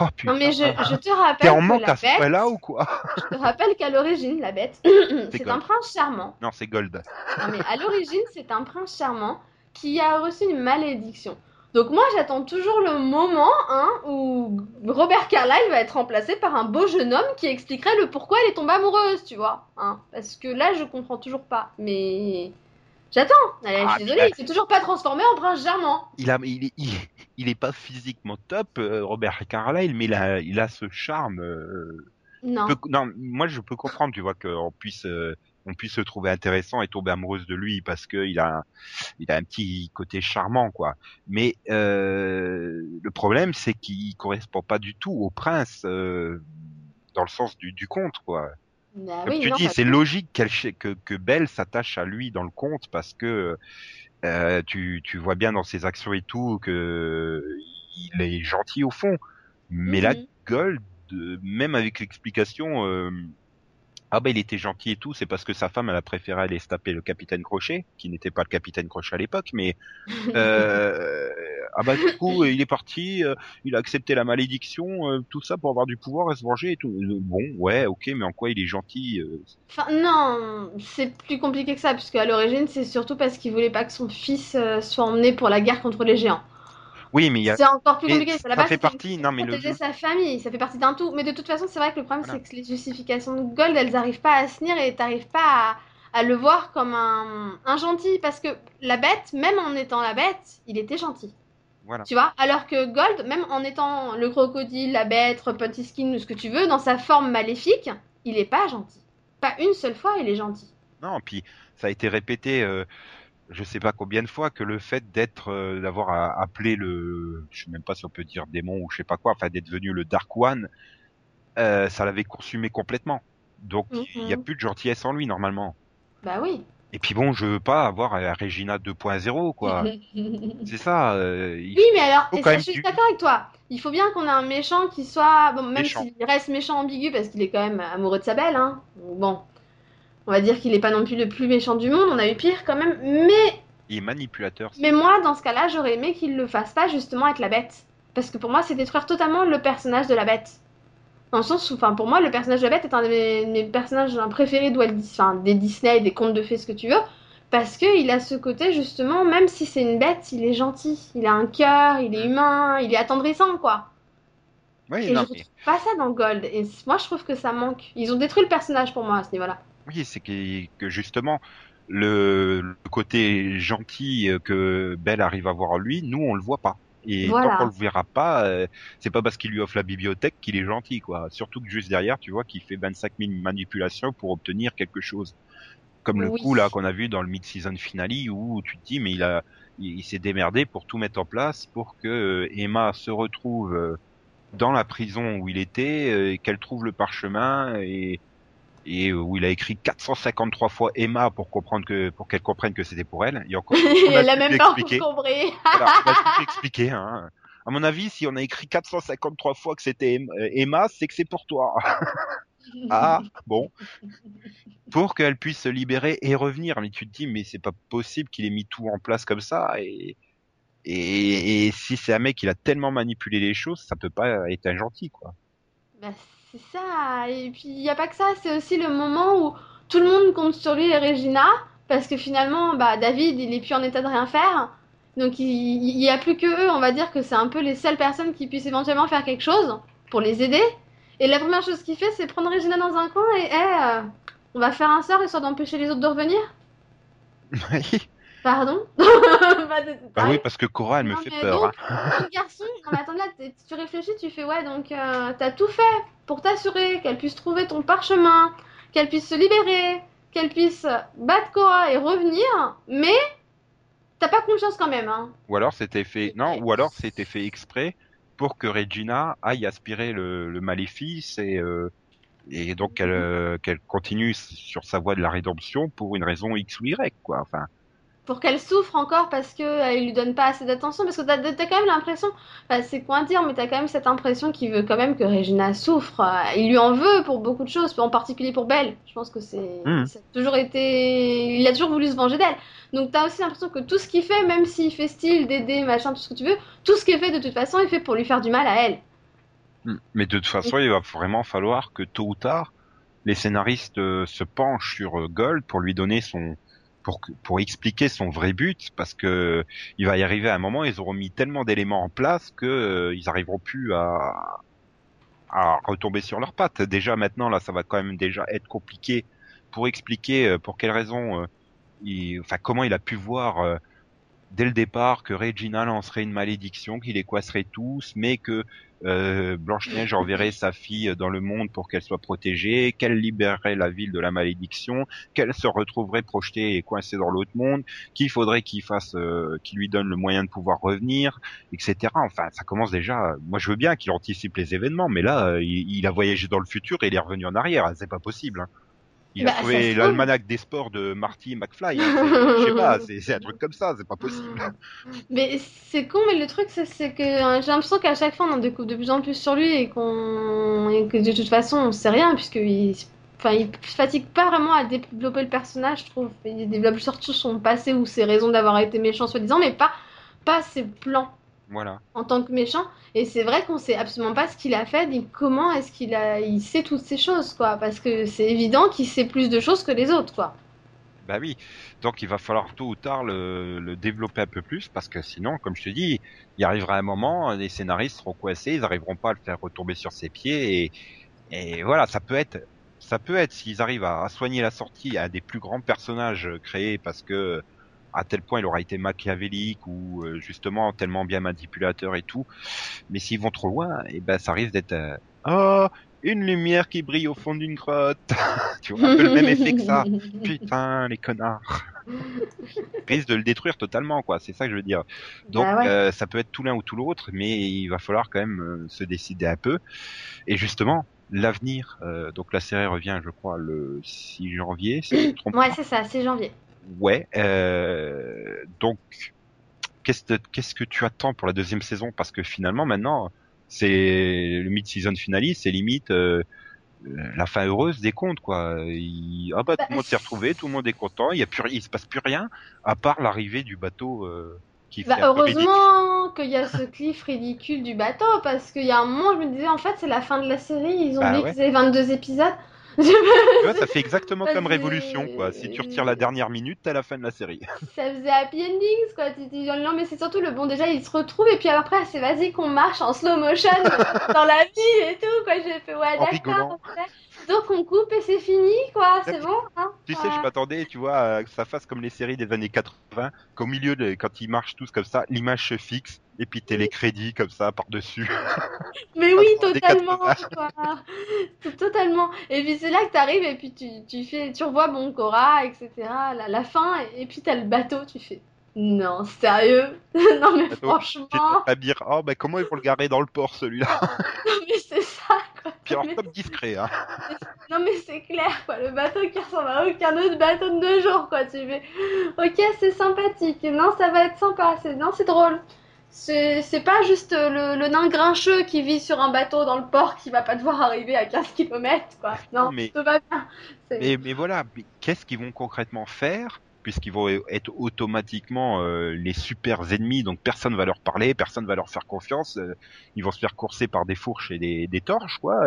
Oh putain. Non mais je, je te T'es rappelle en que la à ce bête, point-là ou quoi je te rappelle qu'à l'origine, la bête, c'est un prince charmant. Non, c'est Gold. Non mais à l'origine, c'est un prince charmant qui a reçu une malédiction. Donc moi, j'attends toujours le moment hein, où Robert Carlyle va être remplacé par un beau jeune homme qui expliquerait le pourquoi elle est tombée amoureuse, tu vois. Hein, parce que là, je comprends toujours pas. Mais j'attends. Allez, Ah, je suis désolée, il s'est toujours pas transformé en prince charmant. Il a, il, est- il, il est pas physiquement top, euh, Robert Carlyle, mais il a, il a ce charme. euh, Non. non, moi je peux comprendre, tu vois, qu'on puisse, euh, on puisse se trouver intéressant et tomber amoureuse de lui parce que il a, il a un petit côté charmant, quoi. Mais euh, le problème, c'est qu'il correspond pas du tout au prince euh, dans le sens du, du conte, quoi. Bah Comme oui, tu non, dis, c'est logique que, que Belle s'attache à lui dans le conte parce que euh, tu, tu vois bien dans ses actions et tout que il est gentil au fond. Mais là, Mhm. Gold, euh, même avec l'explication, euh, ah bah il était gentil et tout, c'est parce que sa femme elle a préféré aller se taper le capitaine Crochet, qui n'était pas le capitaine Crochet à l'époque, mais euh, ah bah du coup il est parti, euh, il a accepté la malédiction, euh, tout ça pour avoir du pouvoir et se venger et tout. Euh, Bon, ouais, ok, mais en quoi il est gentil Enfin, non, c'est plus compliqué que ça, puisque à l'origine, c'est surtout parce qu'il voulait pas que son fils soit emmené pour la guerre contre les géants. Oui, mais il y a C'est encore plus compliqué. ça base, fait partie- non, mais le protéger sa famille, ça fait partie d'un tout. Mais de toute façon, c'est vrai que le problème, Voilà. c'est que les justifications de Gold, elles arrivent pas à se tenir et t'arrives pas à, à le voir comme un, un gentil. Parce que la bête, même en étant la bête, il était gentil. Voilà. Tu vois Alors que Gold, même en étant le crocodile, la bête, Petit Skin ou ce que tu veux, dans sa forme maléfique, il est pas gentil. Pas une seule fois, il est gentil. Non, puis ça a été répété, euh, je sais pas combien de fois, que le fait d'être, euh, d'avoir à- appelé le, je sais même pas si on peut dire démon ou je sais pas quoi, enfin d'être devenu le Dark One, euh, ça l'avait consumé complètement. Donc il y a Mhm. plus de gentillesse en lui normalement. Bah oui. Et puis bon, je veux pas avoir la Regina 2.0 quoi. C'est ça. euh, il- Oui, mais alors, faut et quand ça, même je suis du- d'accord avec toi. Il faut bien qu'on ait un méchant qui soit, bon, même s'il reste méchant ambigu parce qu'il est quand même amoureux de sa belle, hein. Bon, on va dire qu'il est pas non plus le plus méchant du monde. On a eu pire quand même. Mais, il est manipulateur. mais moi, dans ce cas-là, j'aurais aimé qu'il le fasse pas justement avec la bête, parce que pour moi, c'est détruire totalement le personnage de la bête. Dans le sens où, enfin, pour moi, le personnage de la bête est un de mes, mes personnages préférés de Walt Dis- enfin, des Disney, des contes de fées, ce que tu veux. Parce que il a ce côté, justement, même si c'est une bête, il est gentil. Il a un cœur, il est humain, il est attendrissant, quoi. Oui, Et non, je mais- pas ça dans Gold. Et moi, je trouve que ça manque. Ils ont détruit le personnage pour moi à ce niveau-là. Oui, c'est que, que justement le, le côté gentil euh, que Belle arrive à voir en lui, nous on le voit pas. Et Voilà. tant qu'on le verra pas, euh, c'est pas parce qu'il lui offre la bibliothèque qu'il est gentil, quoi. Surtout que juste derrière, tu vois qu'il fait 25 000 manipulations pour obtenir quelque chose. Comme le Oui. coup là qu'on a vu dans le mid-season finale où tu te dis mais il a, il, il s'est démerdé pour tout mettre en place pour que euh, Emma se retrouve euh, dans la prison où il était, euh, et qu'elle trouve le parchemin et et où il a écrit 453 fois Emma pour comprendre que pour qu'elle comprenne que c'était pour elle. Et encore, on Elle a a pu même pas compris. Voilà, on a expliquer. Hein. À mon avis, si on a écrit 453 fois que c'était euh, Emma, c'est que c'est pour toi. ah, bon. Pour qu'elle puisse se libérer et revenir. Mais tu te dis, mais c'est pas possible qu'il ait mis tout en place comme ça. Et, et, et si c'est un mec qui a tellement manipulé les choses, ça peut pas être un gentil, quoi. Bah, c'est ça. Et puis, il n'y a pas que ça. C'est aussi le moment où tout le monde compte sur lui et Regina. Parce que finalement, bah, David, il est plus en état de rien faire. Donc, il n'y a plus que eux. On va dire que c'est un peu les seules personnes qui puissent éventuellement faire quelque chose pour les aider. Et la première chose qu'il fait, c'est prendre Regina dans un coin et, hey, euh, on va faire un sort histoire d'empêcher les autres de revenir. Oui. Pardon? Bah oui, parce que Cora, elle me fait peur. Donc, hein. garçon, non mais attends là, tu réfléchis, tu fais ouais, donc euh, t'as tout fait pour t'assurer qu'elle puisse trouver ton parchemin, qu'elle puisse se libérer, qu'elle puisse battre Cora et revenir, mais t'as pas confiance quand même, hein. Ou alors c'était fait, non, ou alors c'était fait exprès pour que Regina aille aspirer le, le maléfice et euh, et donc qu'elle euh, qu'elle continue sur sa voie de la rédemption pour une raison X ou Y, quoi. Enfin pour qu'elle souffre encore parce que elle lui donne pas assez d'attention parce que t'as as quand même l'impression enfin, c'est quoi dire mais t'as quand même cette impression qu'il veut quand même que Regina souffre il lui en veut pour beaucoup de choses en particulier pour Belle je pense que c'est mmh. toujours été il a toujours voulu se venger d'elle donc t'as aussi l'impression que tout ce qu'il fait même s'il fait style d'aider machin tout ce que tu veux tout ce qu'il fait de toute façon il fait pour lui faire du mal à elle mmh. mais de toute façon il va vraiment falloir que tôt ou tard les scénaristes euh, se penchent sur euh, Gold pour lui donner son pour pour expliquer son vrai but parce que il va y arriver à un moment ils auront mis tellement d'éléments en place que euh, ils arriveront plus à à retomber sur leurs pattes. Déjà maintenant là ça va quand même déjà être compliqué pour expliquer euh, pour quelles raisons euh, il, enfin comment il a pu voir dès le départ que Regina lancerait une malédiction, qu'il les coisserait tous, mais que euh, Blanche-Neige enverrait sa fille dans le monde pour qu'elle soit protégée, qu'elle libérerait la ville de la malédiction, qu'elle se retrouverait projetée et coincée dans l'autre monde, qu'il faudrait qu'il fasse, euh, qu'il lui donne le moyen de pouvoir revenir, etc. Enfin, ça commence déjà. Moi, je veux bien qu'il anticipe les événements, mais là, euh, il, a voyagé dans le futur et il est revenu en arrière. C'est pas possible. Hein. Il a bah, trouvé l'almanach des sports de Marty McFly. Hein. Je sais pas, c'est un truc comme ça, c'est pas possible. Mais c'est con, mais le truc, c'est que euh, j'ai l'impression qu'à chaque fois, on en découvre de plus en plus sur lui et, qu'on que de toute façon, on sait rien, puisqu'il enfin, il fatigue pas vraiment à développer le personnage, je trouve. Il développe surtout son passé ou ses raisons d'avoir été méchant, soi-disant, mais pas, pas ses plans en tant que méchant. Et c'est vrai qu'on sait absolument pas ce qu'il a fait, ni comment est-ce qu'il a, il sait toutes ces choses, quoi. Parce que c'est évident qu'il sait plus de choses que les autres, quoi. Bah oui, donc il va falloir tôt ou tard le, développer un peu plus parce que sinon, comme je te dis, il arrivera un moment, les scénaristes seront coincés, ils n'arriveront pas à le faire retomber sur ses pieds et, et voilà, ça peut être, ça peut être s'ils arrivent à, soigner la sortie à des plus grands personnages créés parce que à tel point il aura été machiavélique ou euh, justement tellement bien manipulateur et tout. Mais s'ils vont trop loin, et eh ben ça risque d'être euh, oh une lumière qui brille au fond d'une grotte. tu vois un peu le même effet que ça. Putain les connards. risque de le détruire totalement quoi. C'est ça que je veux dire. Donc bah euh, ça peut être tout l'un ou tout l'autre, mais il va falloir quand même se décider un peu. Et justement l'avenir. donc la série revient, je crois, le 6 janvier. Si ouais, c'est ça, 6 janvier ouais. Euh, donc, qu'est-ce, qu'est-ce que tu attends pour la deuxième saison? Parce que finalement, maintenant, c'est le mid-season finale, c'est limite euh, la fin heureuse des comptes, quoi. ah bah, tout le monde s'est retrouvé, tout le monde est content, il y a plus, il se passe plus rien à part l'arrivée du bateau. Euh, qui bah, heureusement qu'il y a ce cliff ridicule du bateau parce qu'il y a un moment je me disais en fait c'est la fin de la série ils ont bah dit qu'ils 22 épisodes tu vois, ça fait exactement comme Révolution, quoi. Si tu retires la dernière minute, t'as la fin de la série. Ça faisait happy endings, quoi. Tu dis, non, mais c'est surtout le bon, déjà, ils se retrouvent, et puis après, c'est vas-y qu'on marche en slow motion dans la vie et tout, quoi. J'ai fait, ouais, d'accord. Donc on coupe et c'est fini, quoi. C'est bon, hein Tu sais, je m'attendais, tu vois, que ça fasse comme les séries des années 80, qu'au milieu, de, quand ils marchent tous comme ça, l'image se fixe, et puis t'es les crédits comme ça par-dessus. Mais oui, totalement, Totalement. Et puis c'est là que t'arrives et puis tu, tu fais, tu revois bon Cora, etc. La, la fin, et, puis t'as le bateau, tu fais. Non, sérieux? Non mais franchement. À dire, oh bah comment ils vont le garer dans le port celui-là? Non mais c'est ça quoi. Puis alors top discret hein. Non mais c'est clair quoi, le bateau qui ressemble à aucun autre bateau de deux jours quoi. Tu fais, ok c'est sympathique, non ça va être sympa, c'est non c'est drôle. C'est pas juste le, le, nain grincheux qui vit sur un bateau dans le port qui va pas devoir arriver à 15 km, quoi. Non, mais, tout va bien. Mais, mais voilà, qu'est-ce qu'ils vont concrètement faire puisqu'ils vont être automatiquement euh, les super ennemis, donc personne va leur parler, personne va leur faire confiance, euh, ils vont se faire courser par des fourches et des, des torches, quoi.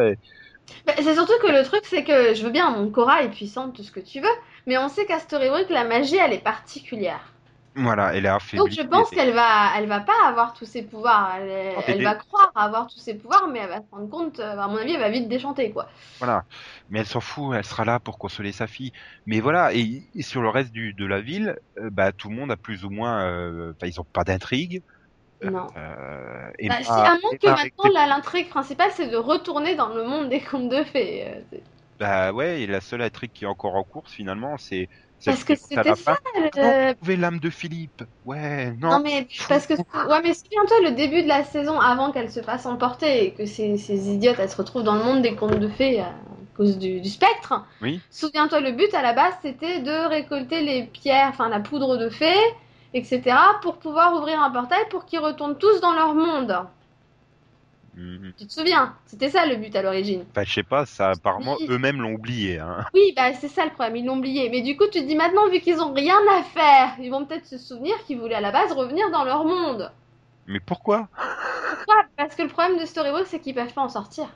Bah, c'est surtout que le truc, c'est que je veux bien, mon Cora est puissante, tout ce que tu veux, mais on sait qu'à Storybrooke, la magie, elle est particulière. Voilà, elle est affaiblie. Donc je pense et- qu'elle va, elle va pas avoir tous ses pouvoirs. Elle, va croire avoir tous ses pouvoirs, mais elle va se rendre compte, euh, à mon avis, elle va vite déchanter, quoi. Voilà. Mais elle s'en fout, elle sera là pour consoler sa fille. Mais voilà, et, et sur le reste du, de la ville, euh, bah, tout le monde a plus ou moins, euh, ils ont pas d'intrigue. Non. Euh, Bah, Emma- si, à moins que maintenant, l'intrigue principale, c'est de retourner dans le monde des contes de fées. Euh, Bah ouais, et la seule intrigue qui est encore en course finalement, c'est Parce que c'était ça, le- trouver l'âme de Philippe. Ouais, non. Non mais parce que ouais mais souviens-toi le début de la saison avant qu'elle se fasse emporter et que ces, ces idiotes elles se retrouvent dans le monde des contes de fées à cause du, du spectre. Oui. Souviens-toi le but à la base c'était de récolter les pierres, enfin la poudre de fées, etc. pour pouvoir ouvrir un portail pour qu'ils retournent tous dans leur monde. Mhm. Tu te souviens? C'était ça le but à l'origine. Enfin, je sais pas, ça apparemment Oui. eux-mêmes l'ont oublié. Hein. Oui, bah c'est ça le problème, ils l'ont oublié. Mais du coup, tu te dis maintenant, vu qu'ils ont rien à faire, ils vont peut-être se souvenir qu'ils voulaient à la base revenir dans leur monde. Mais pourquoi? Pourquoi? Parce que le problème de Storybook, c'est qu'ils peuvent pas en sortir.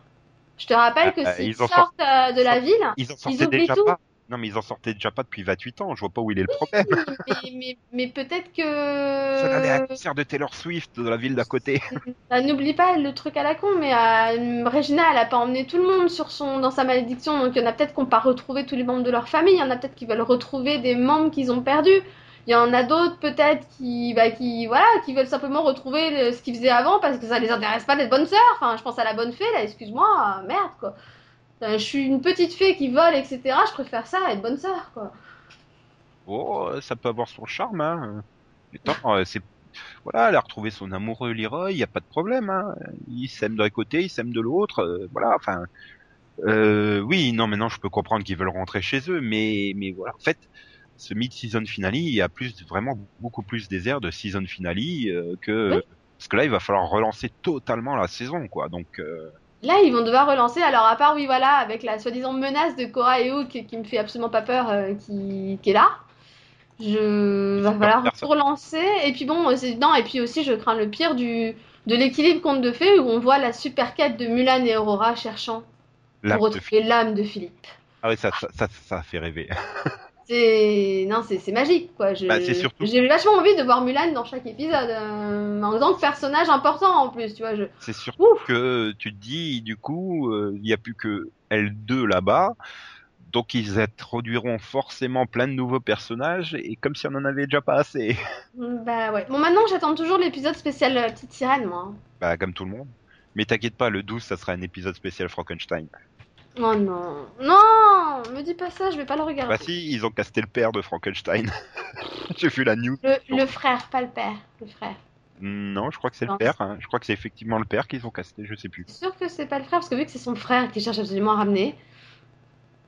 Je te rappelle que Ah, s'ils ils en sortent euh, de la ville, Ils en Ils sortaient oublient déjà tout. pas. Non, mais ils en sortaient déjà pas depuis 28 ans. Je vois pas où il est le problème. mais, mais, mais peut-être Ça allait à un que... concert de Taylor Swift dans la ville d'à côté. Bah, N'oublie pas le truc à la con, mais euh, Regina, elle a pas emmené tout le monde sur son, dans sa malédiction, donc il y en a peut-être qui n'ont pas retrouvé tous les membres de leur famille, il y en a peut-être qui veulent retrouver des membres qu'ils ont perdus. Il y en a d'autres peut-être qui, bah, qui, voilà, qui veulent simplement retrouver le- ce qu'ils faisaient avant parce que ça les intéresse pas d'être bonne sœur. Enfin, je pense à la bonne fée là, excuse-moi, euh, merde quoi. Euh, je suis une petite fée qui vole, etc. Je préfère ça à être bonne sœur quoi. Oh, ça peut avoir son charme. Hein. Euh, c'est voilà, elle a retrouvé son amoureux Leroy, y a pas de problème. Hein. Ils s'aiment d'un côté, ils s'aiment de l'autre. euh, voilà, enfin. Euh, oui, non, maintenant je peux comprendre qu'ils veulent rentrer chez eux, mais mais voilà, en fait, ce mid-season finale, il y a plus vraiment beaucoup plus des airs de season finale euh, que Oui. parce que là, il va falloir relancer totalement la saison, quoi. Donc euh, Là, ils vont devoir relancer. Alors, à part, oui, voilà, avec la soi-disant menace de Cora et Hook qui me fait absolument pas peur, euh, qui, qui est là. Je va falloir relancer. Et puis bon, c'est- non, et puis aussi, je crains le pire du de l'équilibre conte de fées où on voit la super quête de Mulan et Aurora cherchant pour retrouver l'âme de Philippe. Ah oui, ça, ça, ça, ça fait rêver. C'est non, c'est c'est magique quoi. Bah, surtout- J'ai vachement envie de voir Mulan dans chaque épisode euh, en tant que personnage important en plus, tu vois. Je... C'est surtout Ouf. que tu te dis, du coup, euh, il n'y a plus que L2 là-bas. Donc ils introduiront forcément plein de nouveaux personnages et comme si on en avait déjà pas assez. Bah ouais. Bon, maintenant, j'attends toujours l'épisode spécial euh, Petite Sirène, moi. Bah comme tout le monde. Mais t'inquiète pas, le 12 ça sera un épisode spécial Frankenstein. Oh non, non, me dis pas ça, je vais pas le regarder. Bah si, ils ont casté le père de Frankenstein. J'ai vu la news. Le, le frère, pas le père, le frère. Non, je crois que c'est le père. hein. Je crois que c'est effectivement le père qu'ils ont casté, je sais plus. C'est sûr que c'est pas le frère, parce que vu que c'est son frère qui cherche absolument à ramener.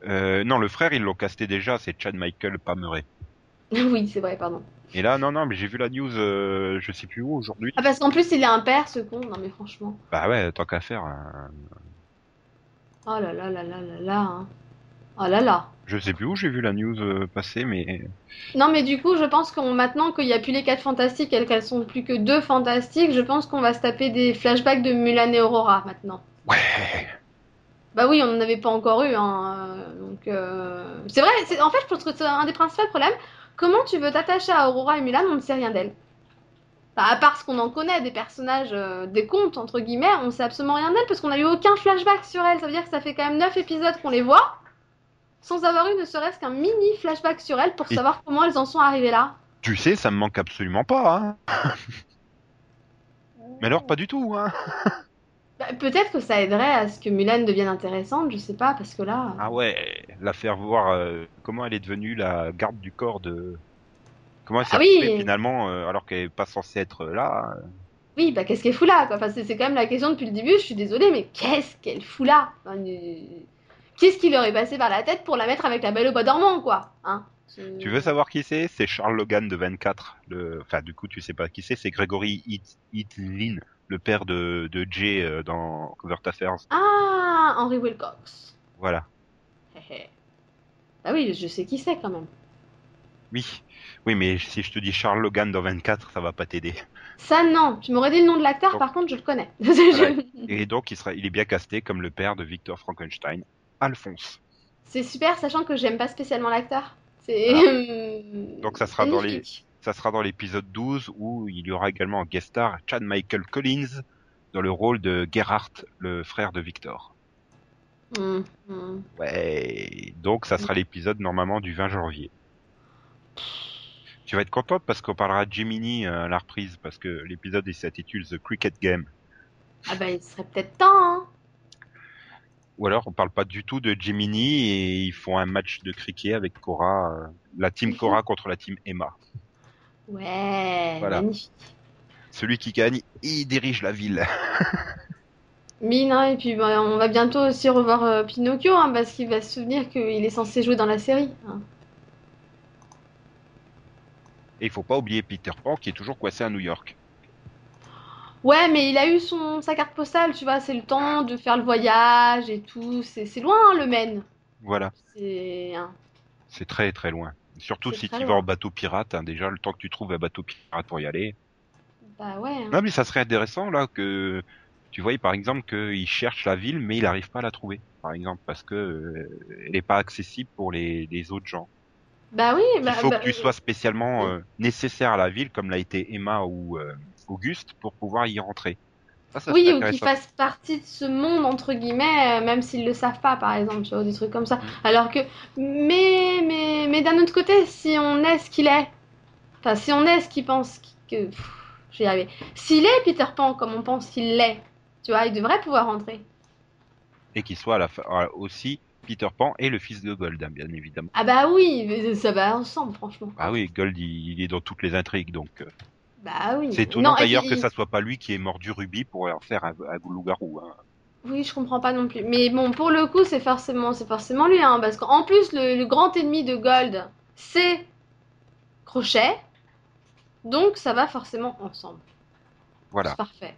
Euh, non, le frère ils l'ont casté déjà, c'est Chad Michael Pameray. oui, c'est vrai, pardon. Et là, non, non, mais j'ai vu la news, euh, je sais plus où aujourd'hui. Ah, parce qu'en plus, il a un père, ce con. Non, mais franchement. Bah ouais, tant qu'à faire. hein. Oh là là là là là là. hein. Oh là là. Je sais plus où j'ai vu la news euh, passer, mais Non, mais du coup, je pense qu'on maintenant qu'il y a plus les quatre fantastiques et qu'elles sont plus que deux fantastiques, je pense qu'on va se taper des flashbacks de Mulan et Aurora maintenant. ouais. Bah oui, on n'en avait pas encore eu, hein. euh, Donc, euh, c'est vrai, en fait, je pense que c'est un des principaux problèmes. Comment tu veux t'attacher à Aurora et Mulan, on ne sait rien d'elles. Bah, à part ce qu'on en connaît, des personnages, euh, des contes, entre guillemets, on sait absolument rien d'elles parce qu'on n'a eu aucun flashback sur elles. Ça veut dire que ça fait quand même 9 épisodes qu'on les voit, sans avoir eu ne serait-ce qu'un mini flashback sur elles pour Et- savoir comment elles en sont arrivées là. Tu sais, ça me manque absolument pas. Hein. Mais alors, pas du tout. Hein. Bah, Peut-être que ça aiderait à ce que Mulan devienne intéressante, je sais pas, parce que là. Ah ouais, la faire voir euh, comment elle est devenue la garde du corps de. Comment elle s'est Ah oui. finalement, euh, alors qu'elle est pas censée être là. Oui, bah qu'est-ce qu'elle fout là quoi? Enfin, c'est, c'est quand même la question depuis le début, je suis désolée, mais qu'est-ce qu'elle fout là? Enfin, euh, Qu'est-ce qui leur est passé par la tête pour la mettre avec la belle au bois dormant, quoi? Hein? Tu veux savoir qui c'est? C'est Charles Logan de 24. Le... Enfin, du coup, tu sais pas qui c'est. C'est Gregory Hit- Hitlin, le père de, de Jay euh, dans Covert Affairs. Ah, Henry Wilcox. Voilà. Bah oui, je sais qui c'est quand même. Oui. Oui, mais si je te dis Charles Logan dans 24, ça va pas t'aider. Ça, non. Tu m'aurais dit le nom de l'acteur, par contre, je le connais. Ouais. Et donc, il, sera, il est bien casté comme le père de Victor Frankenstein, Alphonse. C'est super, sachant que j'aime pas spécialement l'acteur. C'est. Donc, ça sera dans les- magnifique. ça sera dans l'épisode 12 où il y aura également en guest star Chad Michael Collins dans le rôle de Gerhardt, le frère de Victor. Hum, hum. Ouais, donc ça sera l'épisode normalement du 20 janvier. Tu vas être contente parce qu'on parlera de Gemini euh, à la reprise parce que l'épisode il s'intitule The Cricket Game. Ah bah il serait peut-être temps, hein. Ou alors on parle pas du tout de Gemini et ils font un match de cricket avec Cora, euh, la team Cora contre la team Emma. Ouais, Voilà. magnifique. Celui qui gagne, il dirige la ville. Mine, hein, et puis bah, on va bientôt aussi revoir euh, Pinocchio, hein, parce qu'il va se souvenir qu'il est censé jouer dans la série. hein. Et il faut pas oublier Peter Pan qui est toujours coincé à New York. Ouais, mais il a eu son sa carte postale, tu vois, c'est le temps de faire le voyage et tout. C'est c'est loin, hein, le Maine. Voilà, C'est. c'est très très loin. Surtout si tu vas en bateau pirate, hein, déjà le temps que tu trouves un bateau pirate pour y aller. Bah ouais. hein. Non mais ça serait intéressant là que tu vois par exemple qu'il cherche la ville mais il n'arrive pas à la trouver. Par exemple parce que euh, elle n'est pas accessible pour les, les autres gens. Bah oui, Il bah, faut bah, que tu sois spécialement euh, nécessaire à la ville comme l'a été Emma ou euh, Auguste pour pouvoir y rentrer. Ça, ça Oui, ou qu'ils fassent partie de ce monde, entre guillemets, euh, même s'ils le savent pas, par exemple, tu vois, des trucs comme ça. Mm. Alors que, mais, mais, mais d'un autre côté, si on est ce qu'il est, enfin, si on est ce qu'il pense qu- que, pff, je vais y arriver. S'il est Peter Pan comme on pense qu'il l'est, tu vois, il devrait pouvoir rentrer. Et qu'il soit à la fin, euh, aussi Peter Pan et le fils de Gold, hein, bien évidemment. Ah bah oui, mais ça va ensemble, franchement. Ah oui, Gold il, il est dans toutes les intrigues donc. euh, Bah oui. C'est étonnant d'ailleurs que ça soit pas lui qui ait mordu Ruby pour en faire un, un loup-garou. Hein. Oui, je comprends pas non plus. Mais bon, pour le coup, c'est forcément, c'est forcément lui, hein, parce qu'en plus, le, le grand ennemi de Gold, c'est Crochet. Donc, ça va forcément ensemble. Voilà, C'est parfait.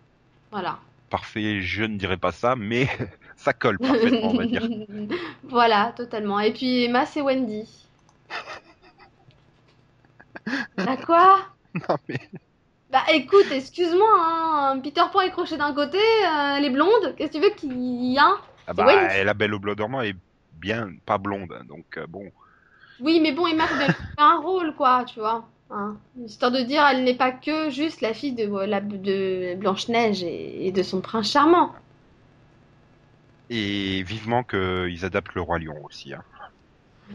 Voilà. parfait, je ne dirais pas ça, mais ça colle parfaitement, on va dire. voilà, totalement. Et puis, Emma, c'est Wendy. Bah quoi? Non, mais Bah écoute, excuse-moi, hein, Peter Pan est crochet d'un côté, euh, elle est blonde, qu'est-ce que tu veux qu'il y ait un? ah bah, Wendy. la belle au blanc dormant est bien pas blonde, hein, donc euh, bon. Oui, mais bon, Emma faire un rôle, quoi, tu vois. Hein. Histoire de dire, elle n'est pas que juste la fille de, de Blanche-Neige et, et de son prince charmant. Et vivement qu'ils adaptent le roi lion aussi. Hein.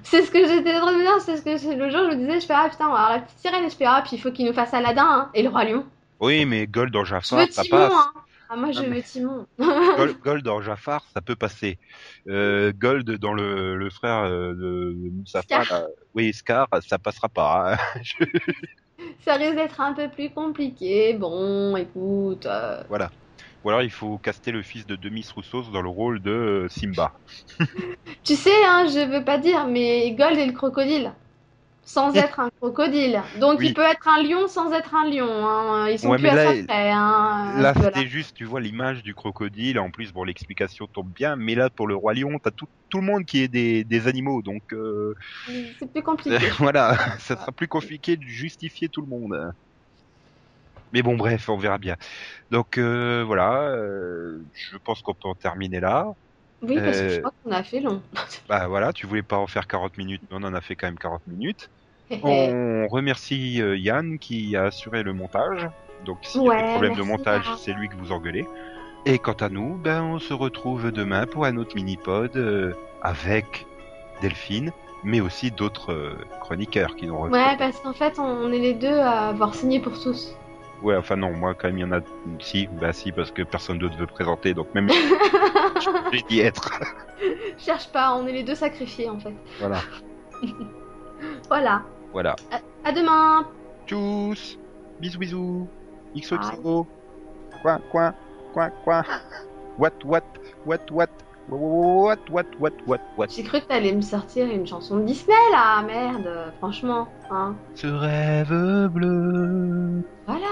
C'est ce que j'étais en train de me dire, c'est ce que le jour je me disais, je fais, ah putain, on va avoir la petite sirène, et je fais, ah, puis il faut qu'il nous fasse Aladdin, hein, et le roi lion. Oui, mais Gold en Jafar, ça Timon, passe. hein. Ah, moi, je Non, veux Timon. Gold, Gold en Jafar, ça peut passer. Euh, Gold dans le, le frère euh, de, Scar. là, oui, Scar, ça passera pas. hein. Je- Ça risque d'être un peu plus compliqué. Bon, écoute. euh, voilà. Ou alors il faut caster le fils de Demis Roussos dans le rôle de euh, Simba. Tu sais, hein, je veux pas dire, mais Gold est le crocodile. Sans être un crocodile. Donc Oui. il peut être un lion sans être un lion. hein. Ils sont Ouais, plus à là, près. Hein. Là, Voilà. c'était juste, tu vois, l'image du crocodile. En plus, bon, l'explication tombe bien. Mais là, pour le roi lion, t'as tout, tout le monde qui est des, des animaux. Donc, euh, C'est plus compliqué. voilà, ça sera plus compliqué de justifier tout le monde. Mais bon, bref, on verra bien. Donc, euh, voilà, euh, je pense qu'on peut en terminer là. Oui, parce que Euh, je crois qu'on a fait long. Bah voilà, tu voulais pas en faire 40 minutes, mais on en a fait quand même 40 minutes. On remercie euh, Yann qui a assuré le montage. Donc s'il y a Ouais, des problèmes de montage, c'est lui que vous engueulez. Et quant à nous, ben on se retrouve demain pour un autre mini-pod euh, avec Delphine, mais aussi d'autres euh, chroniqueurs qui nous Ouais, parce qu'en fait, on est les deux à avoir signé pour tous. Ouais, enfin non, moi quand même il y en a si, bah si parce que personne d'autre veut présenter, donc même j'ai dit être. Cherche pas, on est les deux sacrifiés en fait. Voilà, Voilà. voilà. À demain. Tchuss, bisous bisous, XOXO, quoi quoi quoi quoi, what what what what? What, what, what, what, what? J'ai cru que t'allais me sortir une chanson de Disney là, merde, franchement, hein. Ce rêve bleu. Voilà.